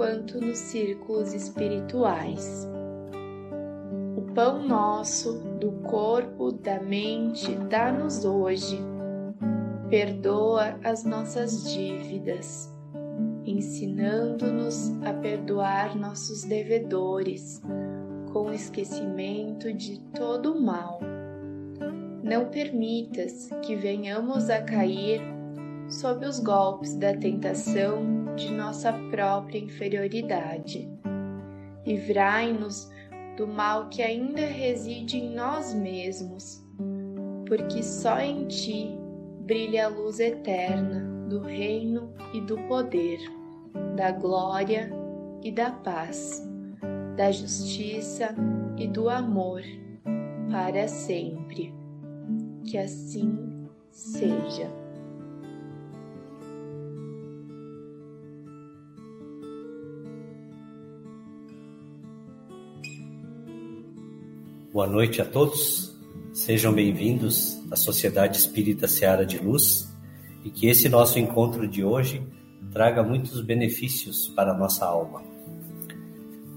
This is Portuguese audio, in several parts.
quanto nos círculos espirituais. O pão nosso, do corpo, da mente, dá-nos hoje. Perdoa as nossas dívidas, ensinando-nos a perdoar nossos devedores, com esquecimento de todo o mal não permitas que venhamos a cair sob os golpes da tentação de nossa própria inferioridade. Livrai-nos do mal que ainda reside em nós mesmos, porque só em Ti brilha a luz eterna do reino e do poder, da glória e da paz, da justiça e do amor, para sempre que assim seja. Boa noite a todos, sejam bem-vindos à Sociedade Espírita Seara de Luz e que esse nosso encontro de hoje traga muitos benefícios para a nossa alma.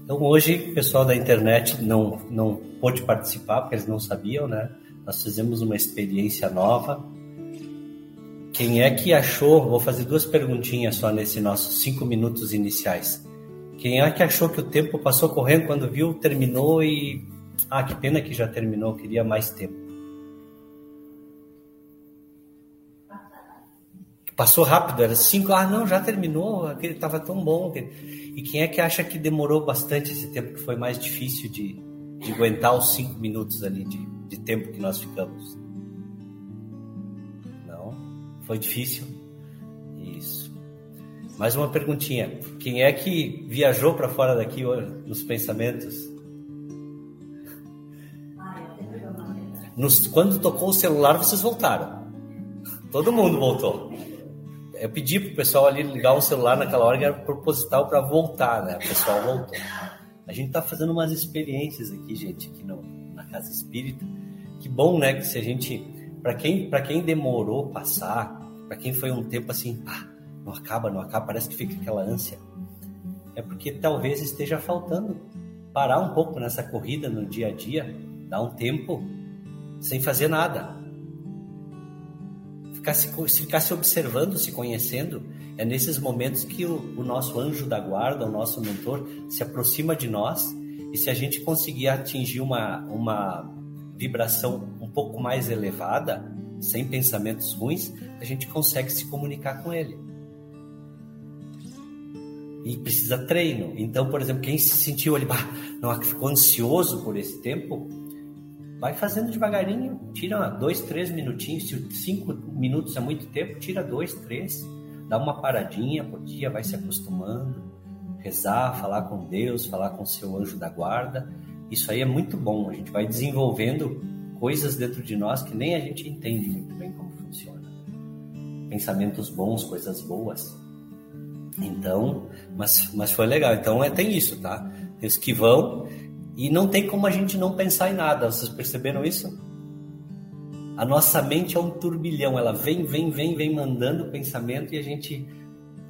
Então, hoje, o pessoal da internet não, não pôde participar porque eles não sabiam, né? Nós fizemos uma experiência nova. Quem é que achou? Vou fazer duas perguntinhas só nesses nossos cinco minutos iniciais. Quem é que achou que o tempo passou correndo quando viu, terminou e. Ah, que pena que já terminou, queria mais tempo. Passou rápido, era cinco, ah, não, já terminou, aquele estava tão bom. E quem é que acha que demorou bastante esse tempo, que foi mais difícil de, de aguentar os cinco minutos ali de, de tempo que nós ficamos. Não? Foi difícil? Isso. Mais uma perguntinha. Quem é que viajou para fora daqui nos pensamentos? Nos, quando tocou o celular, vocês voltaram. Todo mundo voltou. Eu pedi pro pessoal ali ligar o celular naquela hora que era proposital para voltar, né? O pessoal voltou. A gente tá fazendo umas experiências aqui, gente, aqui no, na casa espírita que bom, né? Que se a gente, para quem, para quem demorou passar, para quem foi um tempo assim, ah, não acaba, não acaba, parece que fica aquela ânsia. É porque talvez esteja faltando parar um pouco nessa corrida no dia a dia, dar um tempo sem fazer nada. Ficar se, ficar se observando, se conhecendo, é nesses momentos que o, o nosso anjo da guarda, o nosso mentor, se aproxima de nós e se a gente conseguir atingir uma, uma vibração um pouco mais elevada, sem pensamentos ruins, a gente consegue se comunicar com ele. E precisa treino. Então, por exemplo, quem se sentiu ali, bah, não, ficou ansioso por esse tempo, vai fazendo devagarinho, tira dois, três minutinhos. Se cinco minutos é muito tempo, tira dois, três, dá uma paradinha por dia, vai se acostumando, rezar, falar com Deus, falar com seu anjo da guarda isso aí é muito bom. A gente vai desenvolvendo coisas dentro de nós que nem a gente entende muito bem como funciona. Pensamentos bons, coisas boas. Então, mas, mas foi legal. Então é, tem isso, tá? Tem os que vão e não tem como a gente não pensar em nada. Vocês perceberam isso? A nossa mente é um turbilhão. Ela vem, vem, vem, vem mandando pensamento e a gente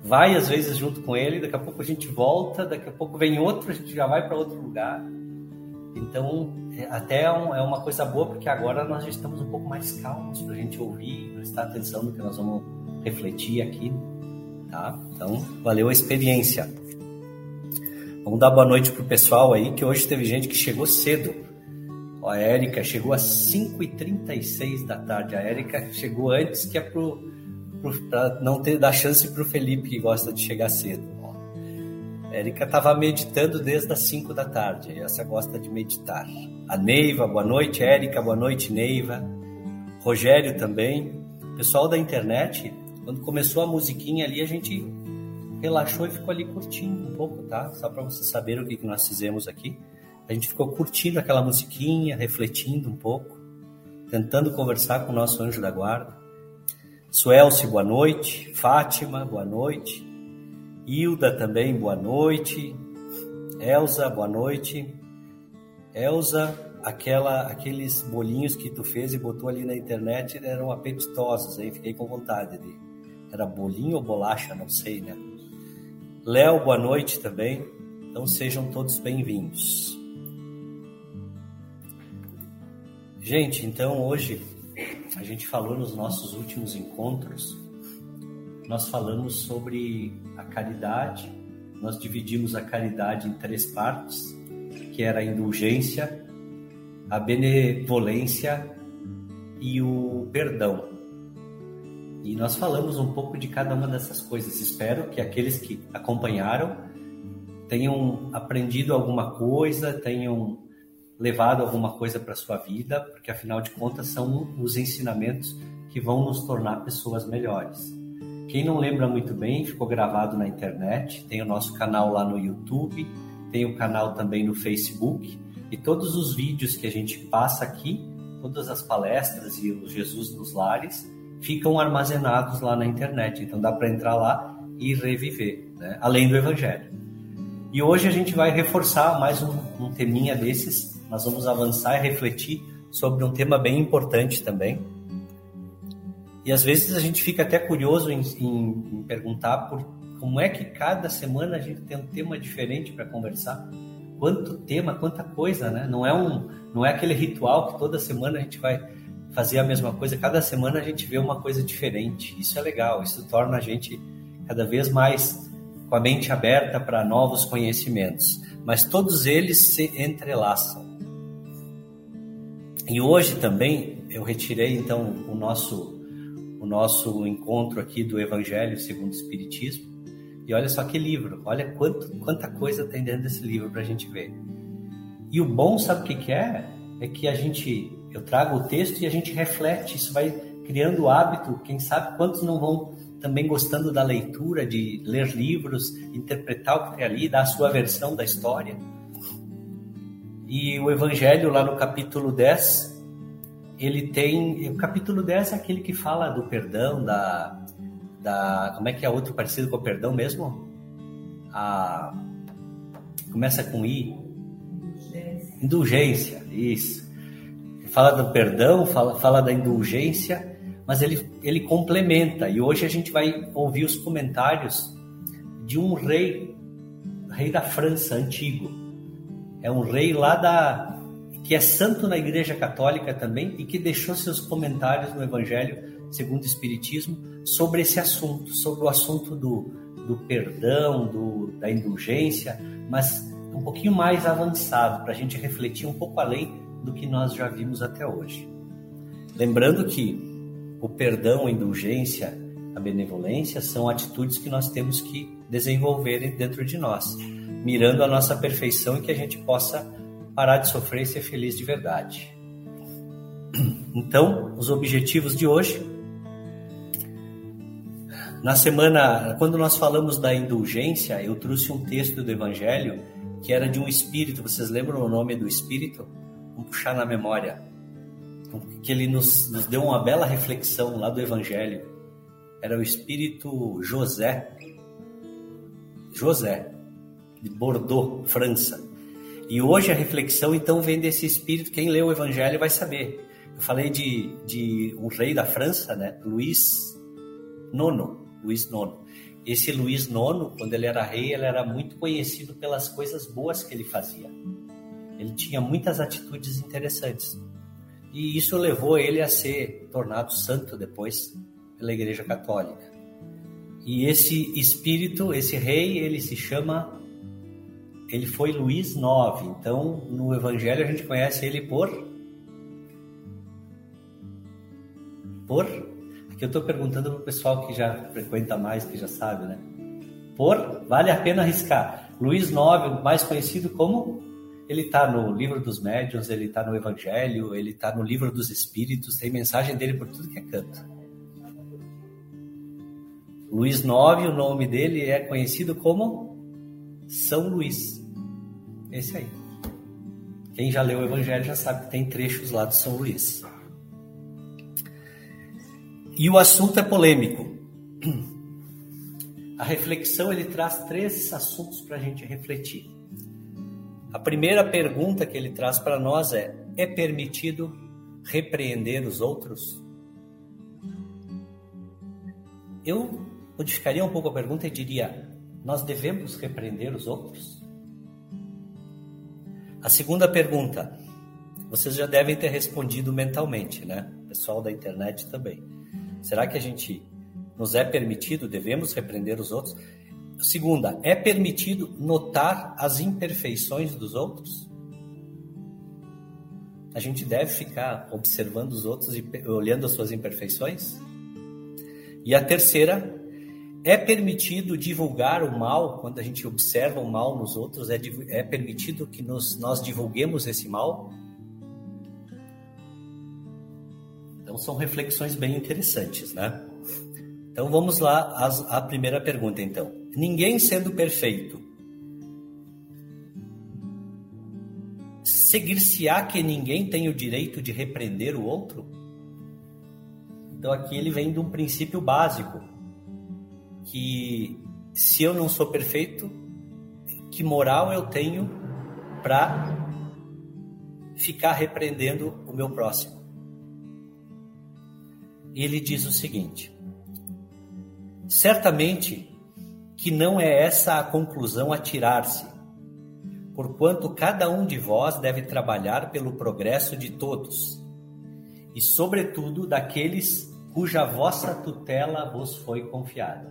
vai às vezes junto com ele. Daqui a pouco a gente volta, daqui a pouco vem outro, a gente já vai para outro lugar. Então, é, até é, é uma coisa boa, porque agora nós já estamos um pouco mais calmos para a gente ouvir, prestar atenção no que nós vamos refletir aqui, tá? Então, valeu a experiência. Vamos dar boa noite pro pessoal aí, que hoje teve gente que chegou cedo. Ó, a Érica chegou às 5h36 da tarde. A Érica chegou antes, que é para não ter dar chance para o Felipe, que gosta de chegar cedo. Érica estava meditando desde as 5 da tarde. Essa gosta de meditar. A Neiva, boa noite. Érica, boa noite, Neiva. Rogério também. Pessoal da internet, quando começou a musiquinha ali, a gente relaxou e ficou ali curtindo um pouco, tá? Só para vocês saberem o que, que nós fizemos aqui. A gente ficou curtindo aquela musiquinha, refletindo um pouco, tentando conversar com o nosso anjo da guarda. Suelce, boa noite. Fátima, boa noite. Hilda também, boa noite. Elza, boa noite. Elza, aquela, aqueles bolinhos que tu fez e botou ali na internet eram apetitosos, aí fiquei com vontade de. Era bolinho ou bolacha, não sei, né? Léo, boa noite também. Então sejam todos bem-vindos. Gente, então hoje a gente falou nos nossos últimos encontros, nós falamos sobre a caridade, nós dividimos a caridade em três partes, que era a indulgência, a benevolência e o perdão. E nós falamos um pouco de cada uma dessas coisas. Espero que aqueles que acompanharam tenham aprendido alguma coisa, tenham levado alguma coisa para sua vida, porque afinal de contas são os ensinamentos que vão nos tornar pessoas melhores. Quem não lembra muito bem, ficou gravado na internet, tem o nosso canal lá no YouTube, tem o canal também no Facebook, e todos os vídeos que a gente passa aqui, todas as palestras e o Jesus nos Lares, ficam armazenados lá na internet. Então dá para entrar lá e reviver, né? além do Evangelho. E hoje a gente vai reforçar mais um, um teminha desses. Nós vamos avançar e refletir sobre um tema bem importante também. E às vezes a gente fica até curioso em, em, em perguntar por como é que cada semana a gente tem um tema diferente para conversar. Quanto tema, quanta coisa, né? Não é um, não é aquele ritual que toda semana a gente vai fazer a mesma coisa. Cada semana a gente vê uma coisa diferente. Isso é legal, isso torna a gente cada vez mais com a mente aberta para novos conhecimentos. Mas todos eles se entrelaçam. E hoje também eu retirei então o nosso o nosso encontro aqui do Evangelho segundo o Espiritismo. E olha só que livro, olha quanto, quanta coisa tem dentro desse livro para a gente ver. E o bom, sabe o que, que é? É que a gente eu trago o texto e a gente reflete, isso vai criando o hábito, quem sabe quantos não vão também gostando da leitura, de ler livros, interpretar o que tem ali, dar a sua versão da história. E o Evangelho, lá no capítulo 10, ele tem. O capítulo 10 é aquele que fala do perdão, da. da como é que é outro parecido com o perdão mesmo? A, começa com I. Indulgência. Indulgência, isso fala do perdão, fala, fala da indulgência, mas ele, ele complementa. E hoje a gente vai ouvir os comentários de um rei, rei da França antigo. É um rei lá da que é santo na Igreja Católica também e que deixou seus comentários no Evangelho segundo o Espiritismo sobre esse assunto, sobre o assunto do, do perdão, do, da indulgência, mas um pouquinho mais avançado, para a gente refletir um pouco além do que nós já vimos até hoje. Lembrando que o perdão, a indulgência, a benevolência são atitudes que nós temos que desenvolver dentro de nós, mirando a nossa perfeição e que a gente possa parar de sofrer e ser feliz de verdade. Então, os objetivos de hoje. Na semana, quando nós falamos da indulgência, eu trouxe um texto do Evangelho que era de um espírito. Vocês lembram o nome do espírito? Vamos puxar na memória. Que ele nos, nos deu uma bela reflexão lá do Evangelho. Era o espírito José. José, de Bordeaux, França. E hoje a reflexão então vem desse espírito. Quem lê o Evangelho vai saber. Eu falei de, de um rei da França, né? Luís IX. Luís IX. Esse Luís IX, quando ele era rei, ele era muito conhecido pelas coisas boas que ele fazia. Ele tinha muitas atitudes interessantes. E isso levou ele a ser tornado santo depois pela Igreja Católica. E esse espírito, esse rei, ele se chama ele foi Luís IX. Então, no Evangelho a gente conhece ele por por aqui eu estou perguntando para o pessoal que já frequenta mais, que já sabe, né? Por vale a pena arriscar. Luís IX, mais conhecido como ele está no livro dos médiuns, ele está no Evangelho, ele está no livro dos Espíritos, tem mensagem dele por tudo que é canto. Luís IX, o nome dele é conhecido como São Luís. Esse aí. Quem já leu o Evangelho já sabe que tem trechos lá de São Luís. E o assunto é polêmico. A reflexão ele traz três assuntos para a gente refletir. A primeira pergunta que ele traz para nós é: é permitido repreender os outros? Eu modificaria um pouco a pergunta e diria: nós devemos repreender os outros? A segunda pergunta, vocês já devem ter respondido mentalmente, né? Pessoal da internet também. Será que a gente nos é permitido, devemos repreender os outros? Segunda, é permitido notar as imperfeições dos outros? A gente deve ficar observando os outros e olhando as suas imperfeições? E a terceira, é permitido divulgar o mal quando a gente observa o mal nos outros? É, é permitido que nos, nós divulguemos esse mal? Então são reflexões bem interessantes, né? Então vamos lá à primeira pergunta, então. Ninguém sendo perfeito, seguir-se-á que ninguém tem o direito de repreender o outro? Então aqui ele vem de um princípio básico, que se eu não sou perfeito, que moral eu tenho para ficar repreendendo o meu próximo? ele diz o seguinte: Certamente que não é essa a conclusão a tirar-se, porquanto cada um de vós deve trabalhar pelo progresso de todos, e sobretudo daqueles cuja vossa tutela vos foi confiada.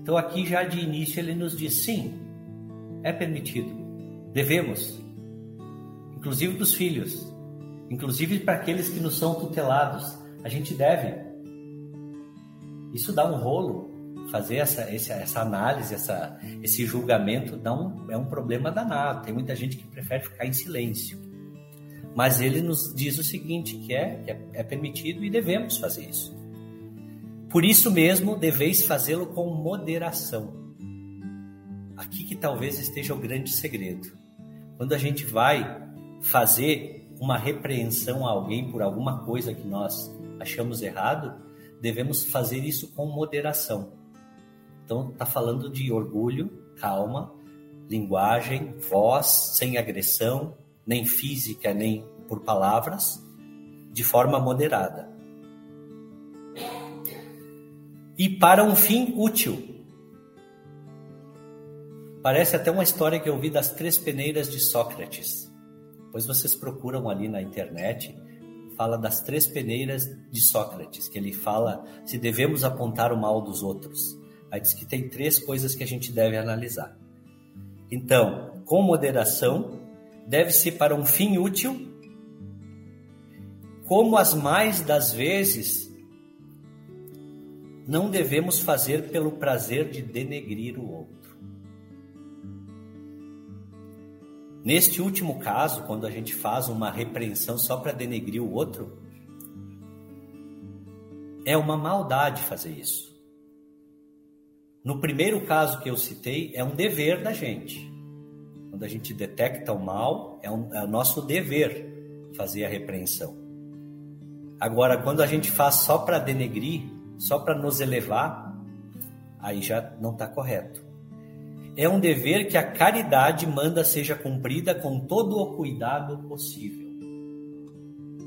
Então aqui já de início ele nos diz sim, é permitido, devemos, inclusive dos filhos, inclusive para aqueles que nos são tutelados. A gente deve. Isso dá um rolo, fazer essa, essa análise, essa, esse julgamento dá um, é um problema danado. Tem muita gente que prefere ficar em silêncio. Mas ele nos diz o seguinte, que é, que é, é permitido e devemos fazer isso. Por isso mesmo, deveis fazê-lo com moderação. Aqui que talvez esteja o grande segredo. Quando a gente vai fazer uma repreensão a alguém por alguma coisa que nós achamos errado, devemos fazer isso com moderação. Então, está falando de orgulho, calma, linguagem, voz, sem agressão, nem física, nem por palavras, de forma moderada. E para um fim útil. Parece até uma história que eu vi das três peneiras de Sócrates. Depois vocês procuram ali na internet, fala das três peneiras de Sócrates, que ele fala se devemos apontar o mal dos outros. Aí diz que tem três coisas que a gente deve analisar. Então, com moderação, deve-se para um fim útil, como as mais das vezes não devemos fazer pelo prazer de denegrir o outro. Neste último caso, quando a gente faz uma repreensão só para denegrir o outro, é uma maldade fazer isso. No primeiro caso que eu citei, é um dever da gente. Quando a gente detecta o mal, é, um, é o nosso dever fazer a repreensão. Agora, quando a gente faz só para denegrir, só para nos elevar, aí já não está correto. É um dever que a caridade manda seja cumprida com todo o cuidado possível.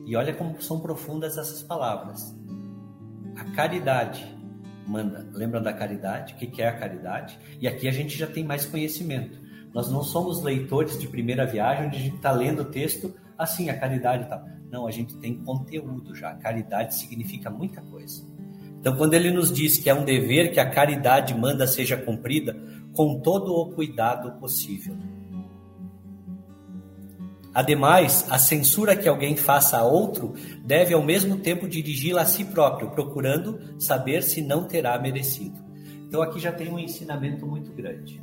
E olha como são profundas essas palavras. A caridade manda. Lembra da caridade? O que é a caridade? E aqui a gente já tem mais conhecimento. Nós não somos leitores de primeira viagem onde a gente está lendo o texto assim, a caridade e tal. Não, a gente tem conteúdo já. caridade significa muita coisa. Então, quando ele nos diz que é um dever que a caridade manda seja cumprida, com todo o cuidado possível. Ademais, a censura que alguém faça a outro deve ao mesmo tempo dirigi-la a si próprio, procurando saber se não terá merecido. Então aqui já tem um ensinamento muito grande.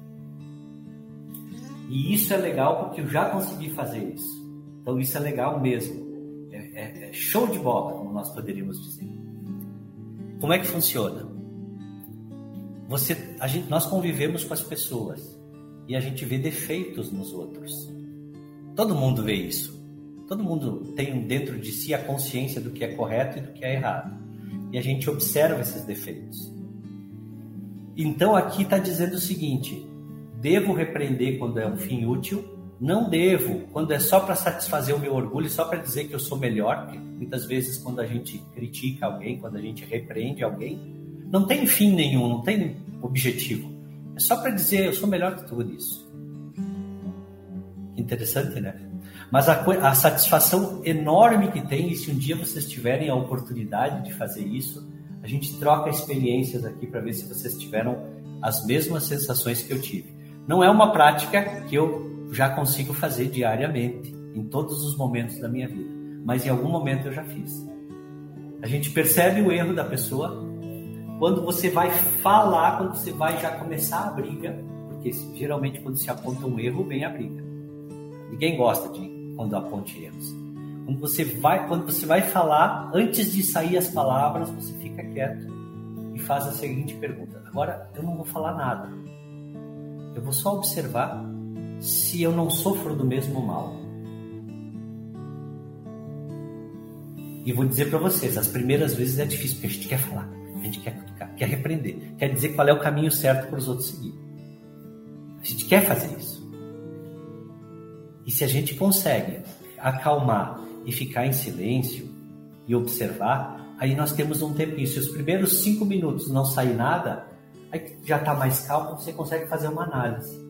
E isso é legal porque eu já consegui fazer isso. Então isso é legal mesmo. É, é, é show de bola, como nós poderíamos dizer. Como é que funciona? Você, a gente, nós convivemos com as pessoas e a gente vê defeitos nos outros. Todo mundo vê isso. Todo mundo tem dentro de si a consciência do que é correto e do que é errado. E a gente observa esses defeitos. Então aqui está dizendo o seguinte: devo repreender quando é um fim útil, não devo quando é só para satisfazer o meu orgulho, só para dizer que eu sou melhor. Porque muitas vezes, quando a gente critica alguém, quando a gente repreende alguém, não tem fim nenhum, não tem objetivo. É só para dizer eu sou melhor que tudo isso. Interessante, né? Mas a, a satisfação enorme que tem, e se um dia vocês tiverem a oportunidade de fazer isso, a gente troca experiências aqui para ver se vocês tiveram as mesmas sensações que eu tive. Não é uma prática que eu já consigo fazer diariamente, em todos os momentos da minha vida, mas em algum momento eu já fiz. A gente percebe o erro da pessoa quando você vai falar, quando você vai já começar a briga, porque geralmente quando se aponta um erro, vem a briga. Ninguém gosta de quando aponte erros. Quando você vai, quando você vai falar, antes de sair as palavras, você fica quieto e faz a seguinte pergunta: agora eu não vou falar nada. Eu vou só observar se eu não sofro do mesmo mal. E vou dizer para vocês, as primeiras vezes é difícil porque a gente quer falar, a gente quer quer repreender, quer dizer qual é o caminho certo para os outros seguir. A gente quer fazer isso. E se a gente consegue acalmar e ficar em silêncio e observar, aí nós temos um tempinho. Se os primeiros cinco minutos não sair nada, aí já está mais calmo, você consegue fazer uma análise.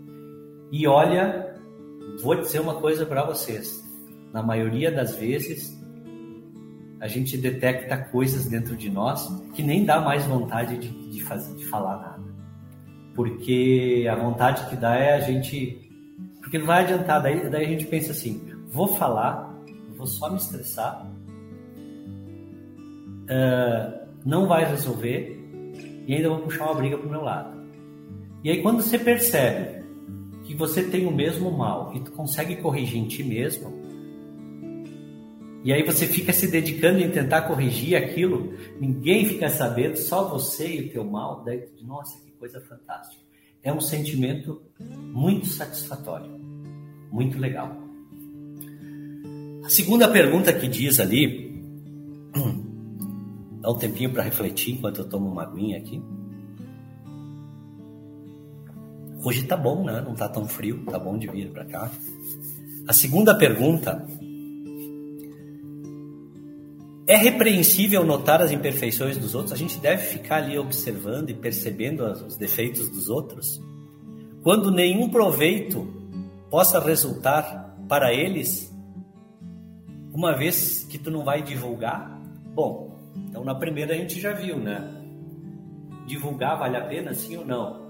E olha, vou dizer uma coisa para vocês. Na maioria das vezes, a gente detecta coisas dentro de nós que nem dá mais vontade de, de, fazer, de falar nada. Porque a vontade que dá é a gente. Porque não vai adiantar, daí, daí a gente pensa assim: vou falar, vou só me estressar, uh, não vai resolver e ainda vou puxar uma briga para o meu lado. E aí quando você percebe que você tem o mesmo mal e tu consegue corrigir em ti mesmo, e aí você fica se dedicando em tentar corrigir aquilo, ninguém fica sabendo, só você e o teu mal, daí tu diz, nossa, que coisa fantástica. É um sentimento muito satisfatório, muito legal. A segunda pergunta que diz ali, dá um tempinho para refletir enquanto eu tomo uma aguinha aqui. Hoje tá bom, né? Não tá tão frio, tá bom de vir para cá. A segunda pergunta é repreensível notar as imperfeições dos outros? A gente deve ficar ali observando e percebendo os defeitos dos outros? Quando nenhum proveito possa resultar para eles, uma vez que tu não vai divulgar, bom, então na primeira a gente já viu, né? Divulgar vale a pena, sim ou não?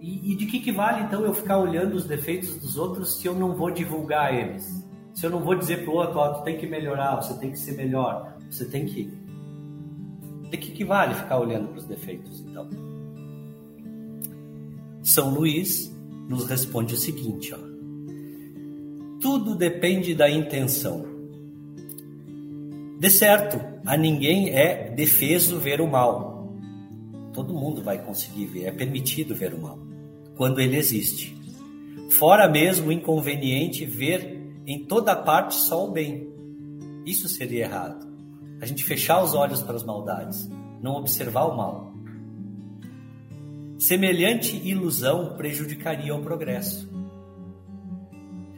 E, e de que, que vale então eu ficar olhando os defeitos dos outros se eu não vou divulgar eles? Se eu não vou dizer pro outro, ó, tu tem que melhorar, você tem que ser melhor, você tem que. De que, que vale ficar olhando para os defeitos então? São Luís nos responde o seguinte, ó. Tudo depende da intenção. De certo, a ninguém é defeso ver o mal. Todo mundo vai conseguir ver, é permitido ver o mal, quando ele existe. Fora mesmo o inconveniente ver em toda parte só o bem. Isso seria errado. A gente fechar os olhos para as maldades, não observar o mal. Semelhante ilusão prejudicaria o progresso.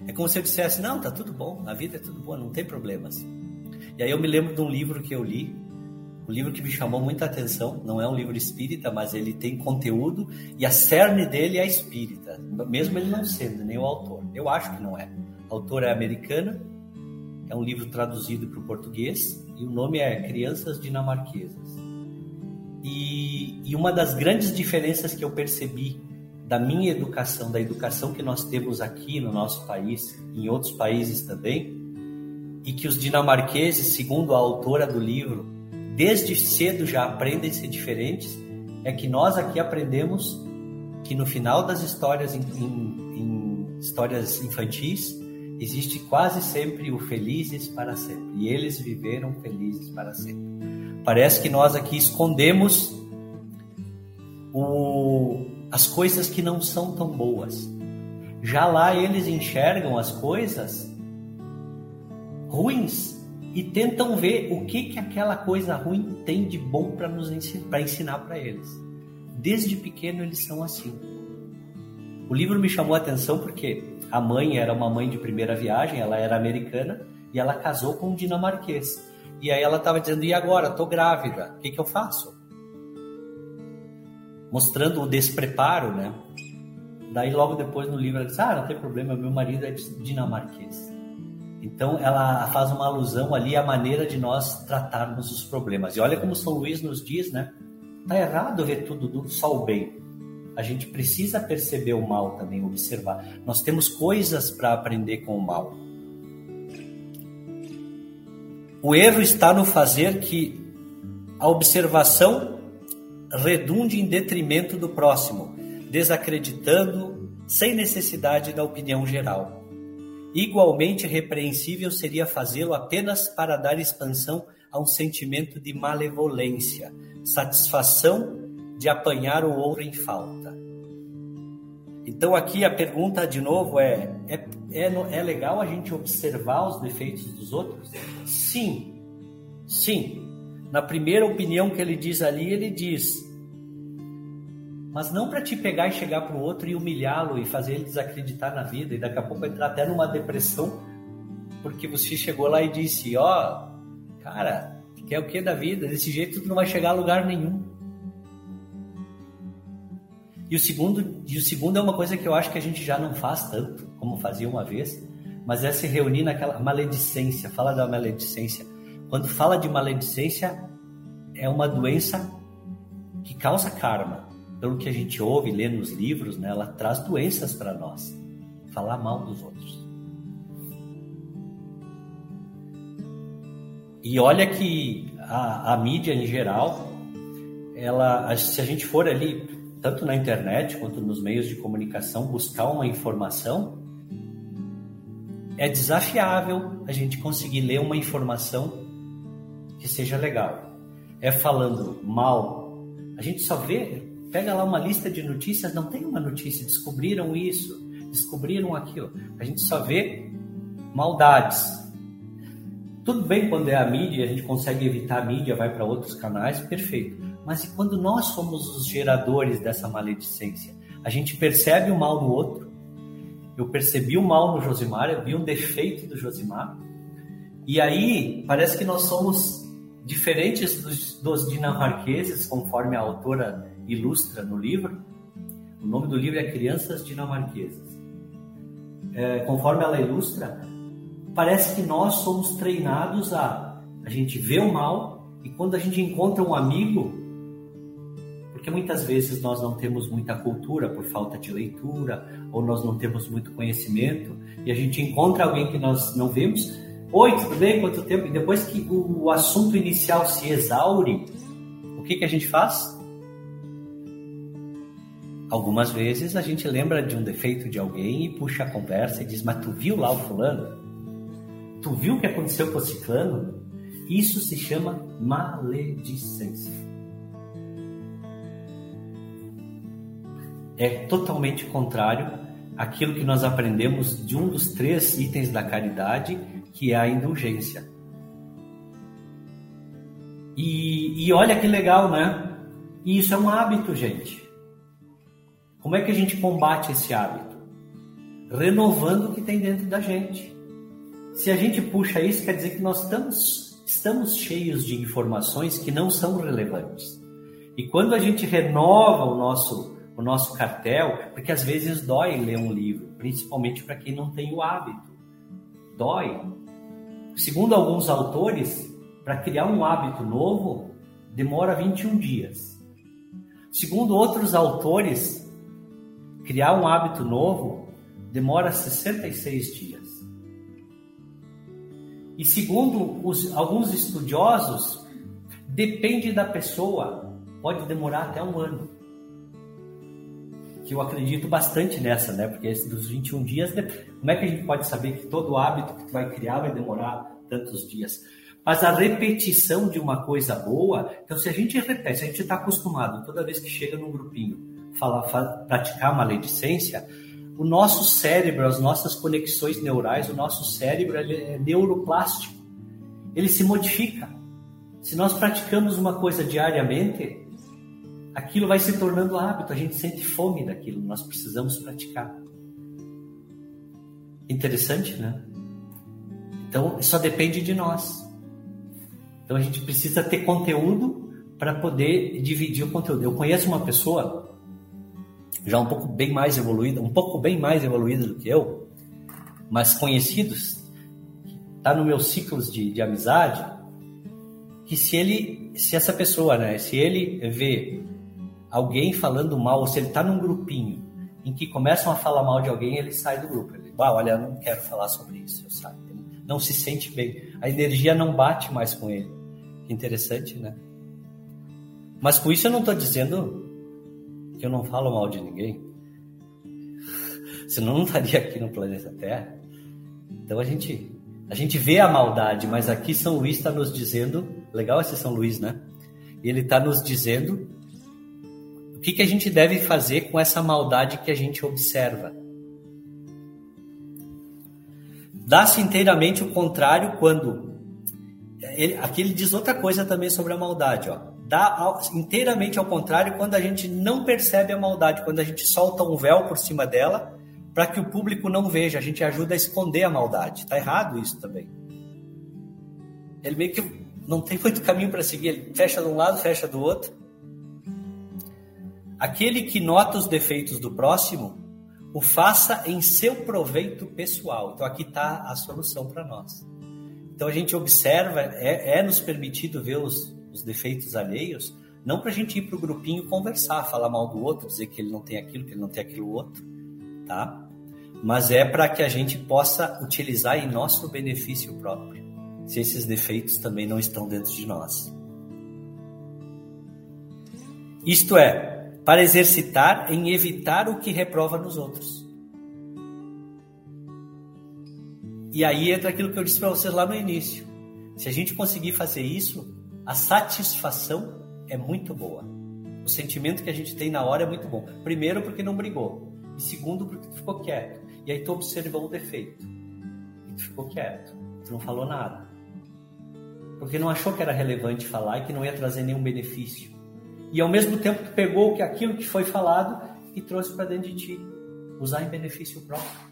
É como se eu dissesse: não, tá tudo bom, a vida é tudo boa, não tem problemas. E aí eu me lembro de um livro que eu li, um livro que me chamou muita atenção. Não é um livro espírita, mas ele tem conteúdo e a cerne dele é espírita, mesmo ele não sendo nem o autor. Eu acho que não é. A autora é americana, é um livro traduzido para o português e o nome é Crianças Dinamarquesas. E, e uma das grandes diferenças que eu percebi da minha educação, da educação que nós temos aqui no nosso país, em outros países também, e que os dinamarqueses, segundo a autora do livro, desde cedo já aprendem a ser diferentes, é que nós aqui aprendemos que no final das histórias em, em, em histórias infantis existe quase sempre o felizes para sempre. E eles viveram felizes para sempre. Parece que nós aqui escondemos o, as coisas que não são tão boas. Já lá eles enxergam as coisas ruins e tentam ver o que que aquela coisa ruim tem de bom para nos ensinar, para ensinar para eles. Desde pequeno eles são assim. O livro me chamou a atenção porque a mãe era uma mãe de primeira viagem, ela era americana e ela casou com um dinamarquês. E aí ela estava dizendo: e agora? Estou grávida, o que, que eu faço? Mostrando o despreparo, né? Daí logo depois no livro ela diz: ah, não tem problema, meu marido é dinamarquês. Então ela faz uma alusão ali à maneira de nós tratarmos os problemas. E olha como São Luís nos diz, né? Tá errado ver tudo só o bem a gente precisa perceber o mal também, observar. Nós temos coisas para aprender com o mal. O erro está no fazer que a observação redunde em detrimento do próximo, desacreditando sem necessidade da opinião geral. Igualmente repreensível seria fazê-lo apenas para dar expansão a um sentimento de malevolência, satisfação de apanhar o ouro em falta. Então aqui a pergunta de novo é, é, é, é legal a gente observar os defeitos dos outros? Sim, sim. Na primeira opinião que ele diz ali, ele diz, mas não para te pegar e chegar para o outro e humilhá-lo e fazer ele desacreditar na vida e daqui a pouco entrar até numa depressão porque você chegou lá e disse, ó, oh, cara, quer o que da vida? Desse jeito tu não vai chegar a lugar nenhum. E o segundo, e o segundo é uma coisa que eu acho que a gente já não faz tanto como fazia uma vez, mas é se reunir naquela maledicência. Fala da maledicência. Quando fala de maledicência, é uma doença que causa karma. Pelo que a gente ouve, lê nos livros, né, ela traz doenças para nós. Falar mal dos outros. E olha que a, a mídia em geral, ela, se a gente for ali tanto na internet quanto nos meios de comunicação, buscar uma informação, é desafiável a gente conseguir ler uma informação que seja legal. É falando mal, a gente só vê, pega lá uma lista de notícias, não tem uma notícia, descobriram isso, descobriram aquilo. A gente só vê maldades. Tudo bem quando é a mídia, a gente consegue evitar a mídia, vai para outros canais, perfeito. Mas e quando nós somos os geradores dessa maledicência? A gente percebe o mal no outro. Eu percebi o mal no Josimar, eu vi um defeito do Josimar. E aí parece que nós somos diferentes dos, dos dinamarqueses, conforme a autora ilustra no livro. O nome do livro é Crianças Dinamarquesas. É, conforme ela ilustra, parece que nós somos treinados a a gente vê o mal e quando a gente encontra um amigo, porque muitas vezes nós não temos muita cultura por falta de leitura, ou nós não temos muito conhecimento, e a gente encontra alguém que nós não vemos. Oi, tudo bem? Quanto tempo? E depois que o assunto inicial se exaure, o que, que a gente faz? Algumas vezes a gente lembra de um defeito de alguém e puxa a conversa e diz: Mas tu viu lá o fulano? Tu viu o que aconteceu com o ciclano? Isso se chama maledicência. é totalmente contrário àquilo que nós aprendemos de um dos três itens da caridade, que é a indulgência. E, e olha que legal, né? E isso é um hábito, gente. Como é que a gente combate esse hábito? Renovando o que tem dentro da gente. Se a gente puxa isso, quer dizer que nós estamos, estamos cheios de informações que não são relevantes. E quando a gente renova o nosso o nosso cartel, porque às vezes dói ler um livro, principalmente para quem não tem o hábito. Dói. Segundo alguns autores, para criar um hábito novo, demora 21 dias. Segundo outros autores, criar um hábito novo demora 66 dias. E segundo os, alguns estudiosos, depende da pessoa, pode demorar até um ano eu acredito bastante nessa, né? Porque dos 21 dias, como é que a gente pode saber que todo hábito que tu vai criar vai demorar tantos dias? Mas a repetição de uma coisa boa, então se a gente repete, se a gente está acostumado toda vez que chega num grupinho falar, praticar maledicência, o nosso cérebro, as nossas conexões neurais, o nosso cérebro é neuroplástico. Ele se modifica. Se nós praticamos uma coisa diariamente, aquilo vai se tornando hábito, a gente sente fome daquilo, nós precisamos praticar. Interessante, né? Então, só depende de nós. Então, a gente precisa ter conteúdo para poder dividir o conteúdo. Eu conheço uma pessoa já um pouco bem mais evoluída, um pouco bem mais evoluída do que eu, mas conhecidos, está no meus ciclos de, de amizade, que se ele, se essa pessoa, né, se ele vê alguém falando mal, ou se ele está num grupinho em que começam a falar mal de alguém, ele sai do grupo. Ele, ah, olha, eu não quero falar sobre isso, eu saio. Ele não se sente bem. A energia não bate mais com ele. Que interessante, né? Mas com isso eu não estou dizendo que eu não falo mal de ninguém. Senão não estaria aqui no planeta Terra. Então a gente, a gente vê a maldade, mas aqui São Luís está nos dizendo, legal esse São Luís, né? Ele está nos dizendo que, que a gente deve fazer com essa maldade que a gente observa. Dá-se inteiramente o contrário quando. Ele, aqui ele diz outra coisa também sobre a maldade, ó dá inteiramente ao contrário quando a gente não percebe a maldade, quando a gente solta um véu por cima dela para que o público não veja, a gente ajuda a esconder a maldade. Tá errado isso também. Ele meio que não tem muito caminho para seguir, ele fecha de um lado, fecha do outro. Aquele que nota os defeitos do próximo, o faça em seu proveito pessoal. Então aqui está a solução para nós. Então a gente observa, é, é nos permitido ver os, os defeitos alheios, não para a gente ir para o grupinho conversar, falar mal do outro, dizer que ele não tem aquilo, que ele não tem aquilo outro, tá? Mas é para que a gente possa utilizar em nosso benefício próprio, se esses defeitos também não estão dentro de nós. Isto é, para exercitar em evitar o que reprova nos outros. E aí entra aquilo que eu disse para vocês lá no início. Se a gente conseguir fazer isso, a satisfação é muito boa. O sentimento que a gente tem na hora é muito bom. Primeiro, porque não brigou. E segundo, porque tu ficou quieto. E aí tu observou o defeito. E tu ficou quieto. Tu não falou nada. Porque não achou que era relevante falar e que não ia trazer nenhum benefício. E ao mesmo tempo tu pegou que aquilo que foi falado e trouxe para dentro de ti. Usar em benefício próprio.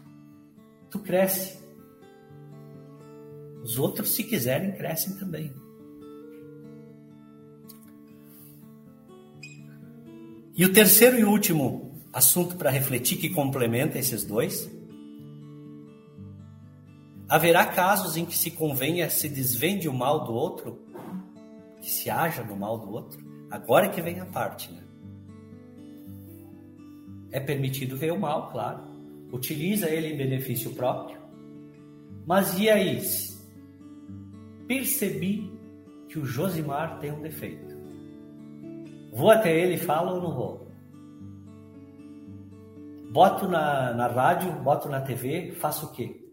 Tu cresce. Os outros, se quiserem, crescem também. E o terceiro e último assunto para refletir que complementa esses dois. Haverá casos em que se convenha se desvende o mal do outro, que se haja no mal do outro. Agora que vem a parte, né? É permitido ver o mal, claro. Utiliza ele em benefício próprio. Mas e aí? Percebi que o Josimar tem um defeito. Vou até ele e falo ou não vou? Boto na, na rádio, boto na TV, faço o quê?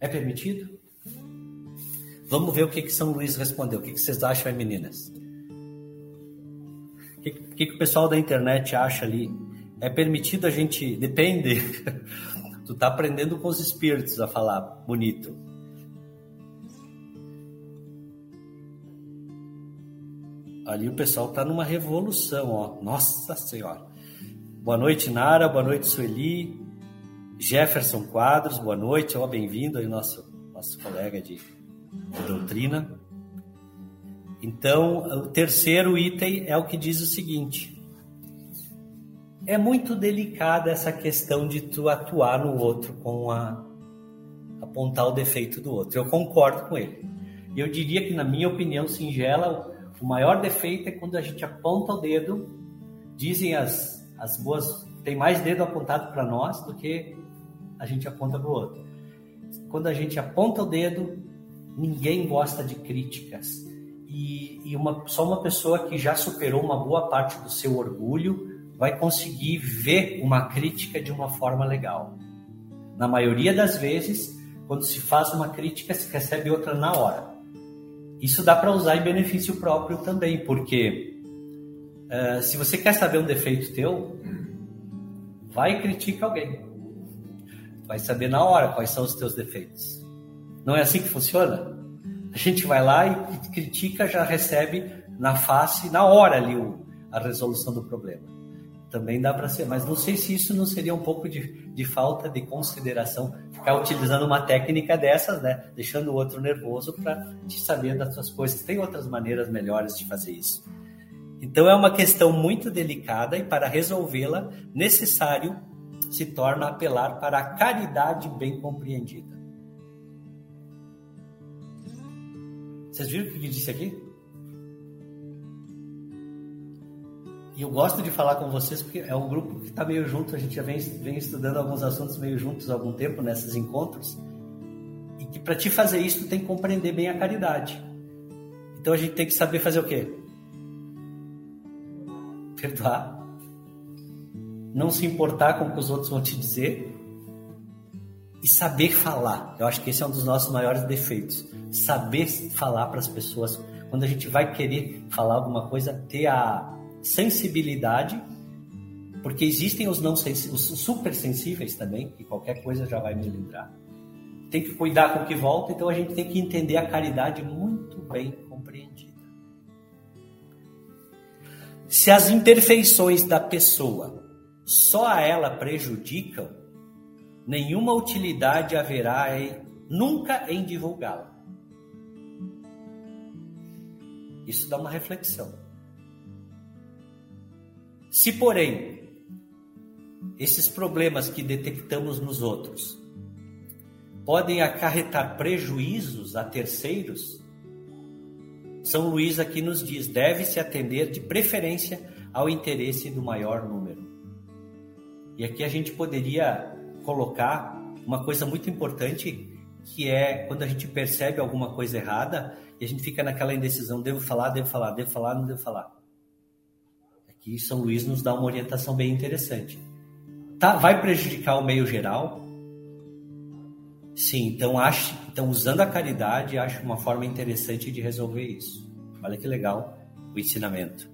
É permitido? Vamos ver o que, que São Luís respondeu. O que, que vocês acham aí, meninas? Que, que, que o pessoal da internet acha ali? É permitido a gente. Depende. tu tá aprendendo com os espíritos a falar bonito. Ali o pessoal está numa revolução, ó. Nossa Senhora. Boa noite, Nara. Boa noite, Sueli. Jefferson Quadros, boa noite. Ó, bem-vindo aí, nosso, nosso colega de, de doutrina. Então, o terceiro item é o que diz o seguinte. É muito delicada essa questão de tu atuar no outro com a apontar o defeito do outro. Eu concordo com ele. Eu diria que, na minha opinião singela, o maior defeito é quando a gente aponta o dedo, dizem as, as boas, tem mais dedo apontado para nós do que a gente aponta para o outro. Quando a gente aponta o dedo, ninguém gosta de críticas. E, e uma, só uma pessoa que já superou uma boa parte do seu orgulho vai conseguir ver uma crítica de uma forma legal. Na maioria das vezes, quando se faz uma crítica, se recebe outra na hora. isso dá para usar em benefício próprio também, porque uh, se você quer saber um defeito teu, vai e critica alguém. Vai saber na hora quais são os teus defeitos. Não é assim que funciona? A gente vai lá e critica, já recebe na face, na hora ali, a resolução do problema. Também dá para ser, mas não sei se isso não seria um pouco de, de falta de consideração, ficar utilizando uma técnica dessas, né? Deixando o outro nervoso para te saber das suas coisas. Tem outras maneiras melhores de fazer isso. Então é uma questão muito delicada e para resolvê-la, necessário se torna apelar para a caridade bem compreendida. Vocês viram o que ele disse aqui? E eu gosto de falar com vocês porque é um grupo que está meio junto, a gente já vem, vem estudando alguns assuntos meio juntos há algum tempo nesses encontros. E que para te fazer isso, tem que compreender bem a caridade. Então a gente tem que saber fazer o quê? Perdoar. Não se importar com o que os outros vão te dizer. E saber falar. Eu acho que esse é um dos nossos maiores defeitos. Saber falar para as pessoas. Quando a gente vai querer falar alguma coisa, ter a sensibilidade, porque existem os não os super sensíveis também, que qualquer coisa já vai me lembrar. Tem que cuidar com o que volta, então a gente tem que entender a caridade muito bem compreendida. Se as imperfeições da pessoa só a ela prejudicam, nenhuma utilidade haverá em, nunca em divulgá-la. Isso dá uma reflexão. Se, porém, esses problemas que detectamos nos outros podem acarretar prejuízos a terceiros, São Luís aqui nos diz: deve-se atender de preferência ao interesse do maior número. E aqui a gente poderia colocar uma coisa muito importante, que é quando a gente percebe alguma coisa errada e a gente fica naquela indecisão: devo falar, devo falar, devo falar, não devo falar que São Luís nos dá uma orientação bem interessante. Tá, vai prejudicar o meio geral? Sim, então acho, então usando a caridade, acho uma forma interessante de resolver isso. Olha que legal o ensinamento.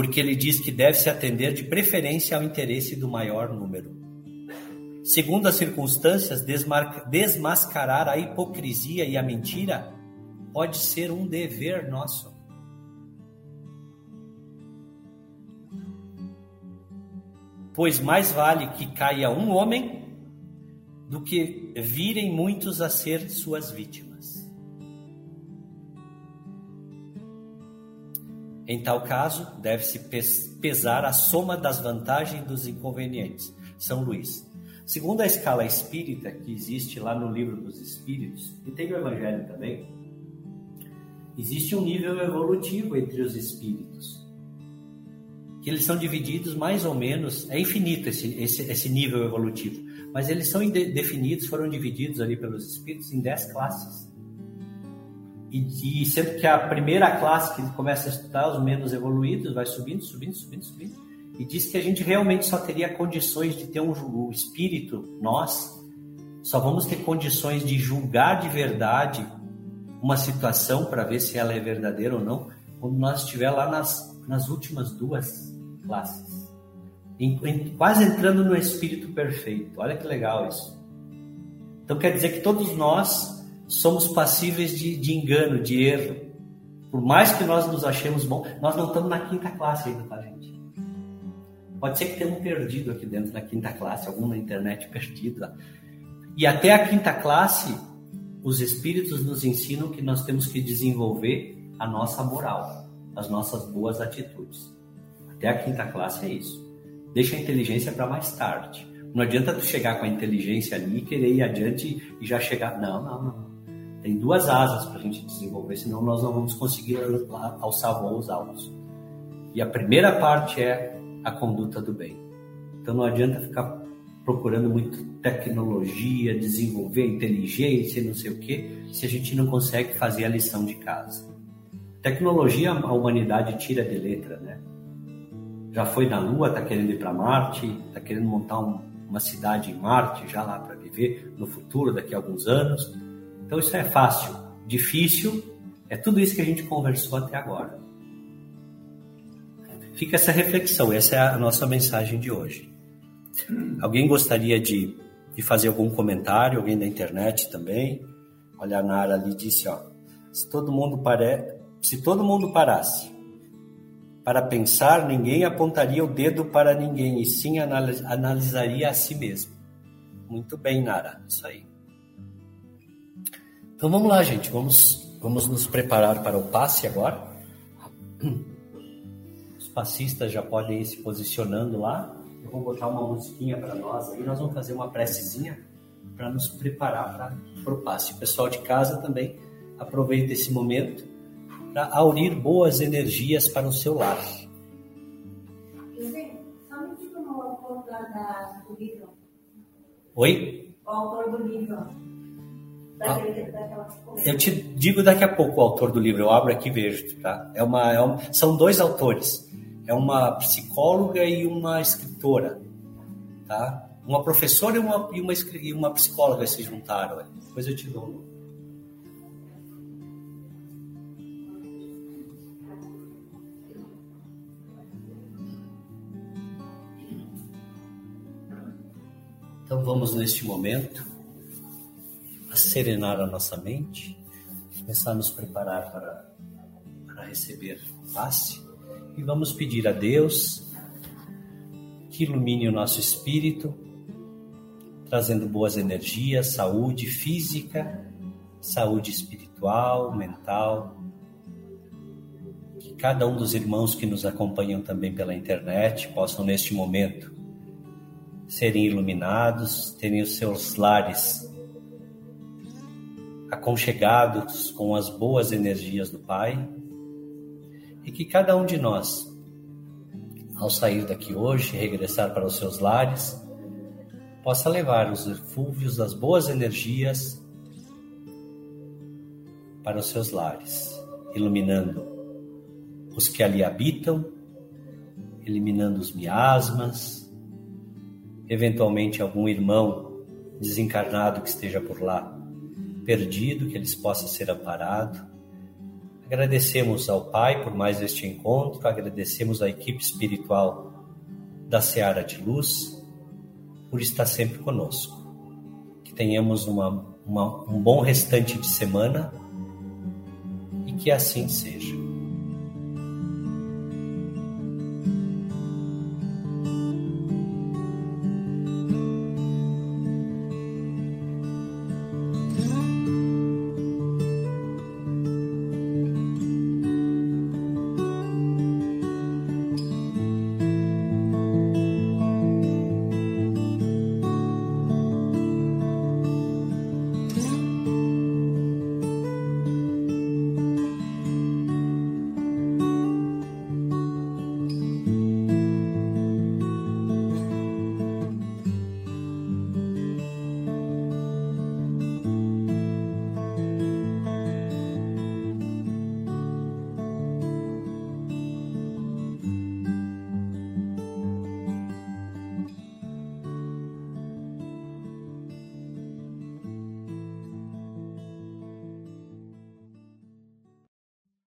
Porque ele diz que deve se atender de preferência ao interesse do maior número. Segundo as circunstâncias, desmascarar a hipocrisia e a mentira pode ser um dever nosso. pois mais vale que caia um homem do que virem muitos a ser suas vítimas. Em tal caso, deve-se pesar a soma das vantagens e dos inconvenientes. São Luís. Segundo a escala espírita que existe lá no livro dos Espíritos, e tem o Evangelho também, existe um nível evolutivo entre os espíritos que eles são divididos mais ou menos, é infinito esse, esse, esse nível evolutivo, mas eles são definidos, foram divididos ali pelos espíritos em 10 classes. E, e sendo que a primeira classe que começa a estudar os menos evoluídos vai subindo, subindo, subindo, subindo, e diz que a gente realmente só teria condições de ter um, um espírito, nós, só vamos ter condições de julgar de verdade uma situação para ver se ela é verdadeira ou não, quando nós estiver lá nas, nas últimas duas classes. Em, em, quase entrando no espírito perfeito. Olha que legal isso. Então quer dizer que todos nós somos passíveis de, de engano, de erro. Por mais que nós nos achemos bom, nós não estamos na quinta classe ainda, tá, gente? Pode ser que tenha um perdido aqui dentro da quinta classe, algum na internet perdido. E até a quinta classe, os espíritos nos ensinam que nós temos que desenvolver a nossa moral, as nossas boas atitudes. Até a quinta classe é isso. Deixa a inteligência para mais tarde. Não adianta tu chegar com a inteligência ali e querer ir adiante e já chegar. Não, não, não. Tem duas asas para a gente desenvolver, senão nós não vamos conseguir alçar voos altos. E a primeira parte é a conduta do bem. Então não adianta ficar procurando muito tecnologia, desenvolver inteligência, não sei o quê, se a gente não consegue fazer a lição de casa. Tecnologia a humanidade tira de letra, né? já foi na Lua, está querendo ir para Marte, está querendo montar um, uma cidade em Marte já lá para viver no futuro, daqui a alguns anos. Então isso é fácil difícil, é tudo isso que a gente conversou até agora. Fica essa reflexão, essa é a nossa mensagem de hoje. Alguém gostaria de, de fazer algum comentário? Alguém da internet também? Olha, a Nara ali disse, ó, se todo mundo pare... se todo mundo parasse para pensar, ninguém apontaria o dedo para ninguém, e sim analisaria a si mesmo. Muito bem, Nara, isso aí. Então vamos lá, gente, vamos, vamos nos preparar para o passe agora. Os passistas já podem ir se posicionando lá. Eu vou botar uma musiquinha para nós aí, nós vamos fazer uma precezinha para nos preparar para o passe. O pessoal de casa também aproveita esse momento para aurir boas energias para o seu lar. Oi? O autor do livro. Ah, eu te digo daqui a pouco o autor do livro, eu abro aqui e vejo, tá? É uma, é são dois autores, é uma psicóloga e uma escritora, tá? Uma professora e uma, e uma, e uma psicóloga se juntaram, depois eu te dou Então vamos neste momento a serenar a nossa mente, começar a nos preparar para, para receber passe e vamos pedir a Deus que ilumine o nosso espírito, trazendo boas energias, saúde física, saúde espiritual, mental. Que cada um dos irmãos que nos acompanham também pela internet possam neste momento serem iluminados, terem os seus lares aconchegados com as boas energias do Pai e que cada um de nós, ao sair daqui hoje, regressar para os seus lares, possa levar os eflúvios das boas energias para os seus lares, iluminando os que ali habitam, eliminando os miasmas, eventualmente algum irmão desencarnado que esteja por lá, perdido, que eles possam ser amparados. Agradecemos ao Pai por mais este encontro, agradecemos à equipe espiritual da Seara de Luz por estar sempre conosco. Que tenhamos uma, uma, um bom restante de semana e que assim seja.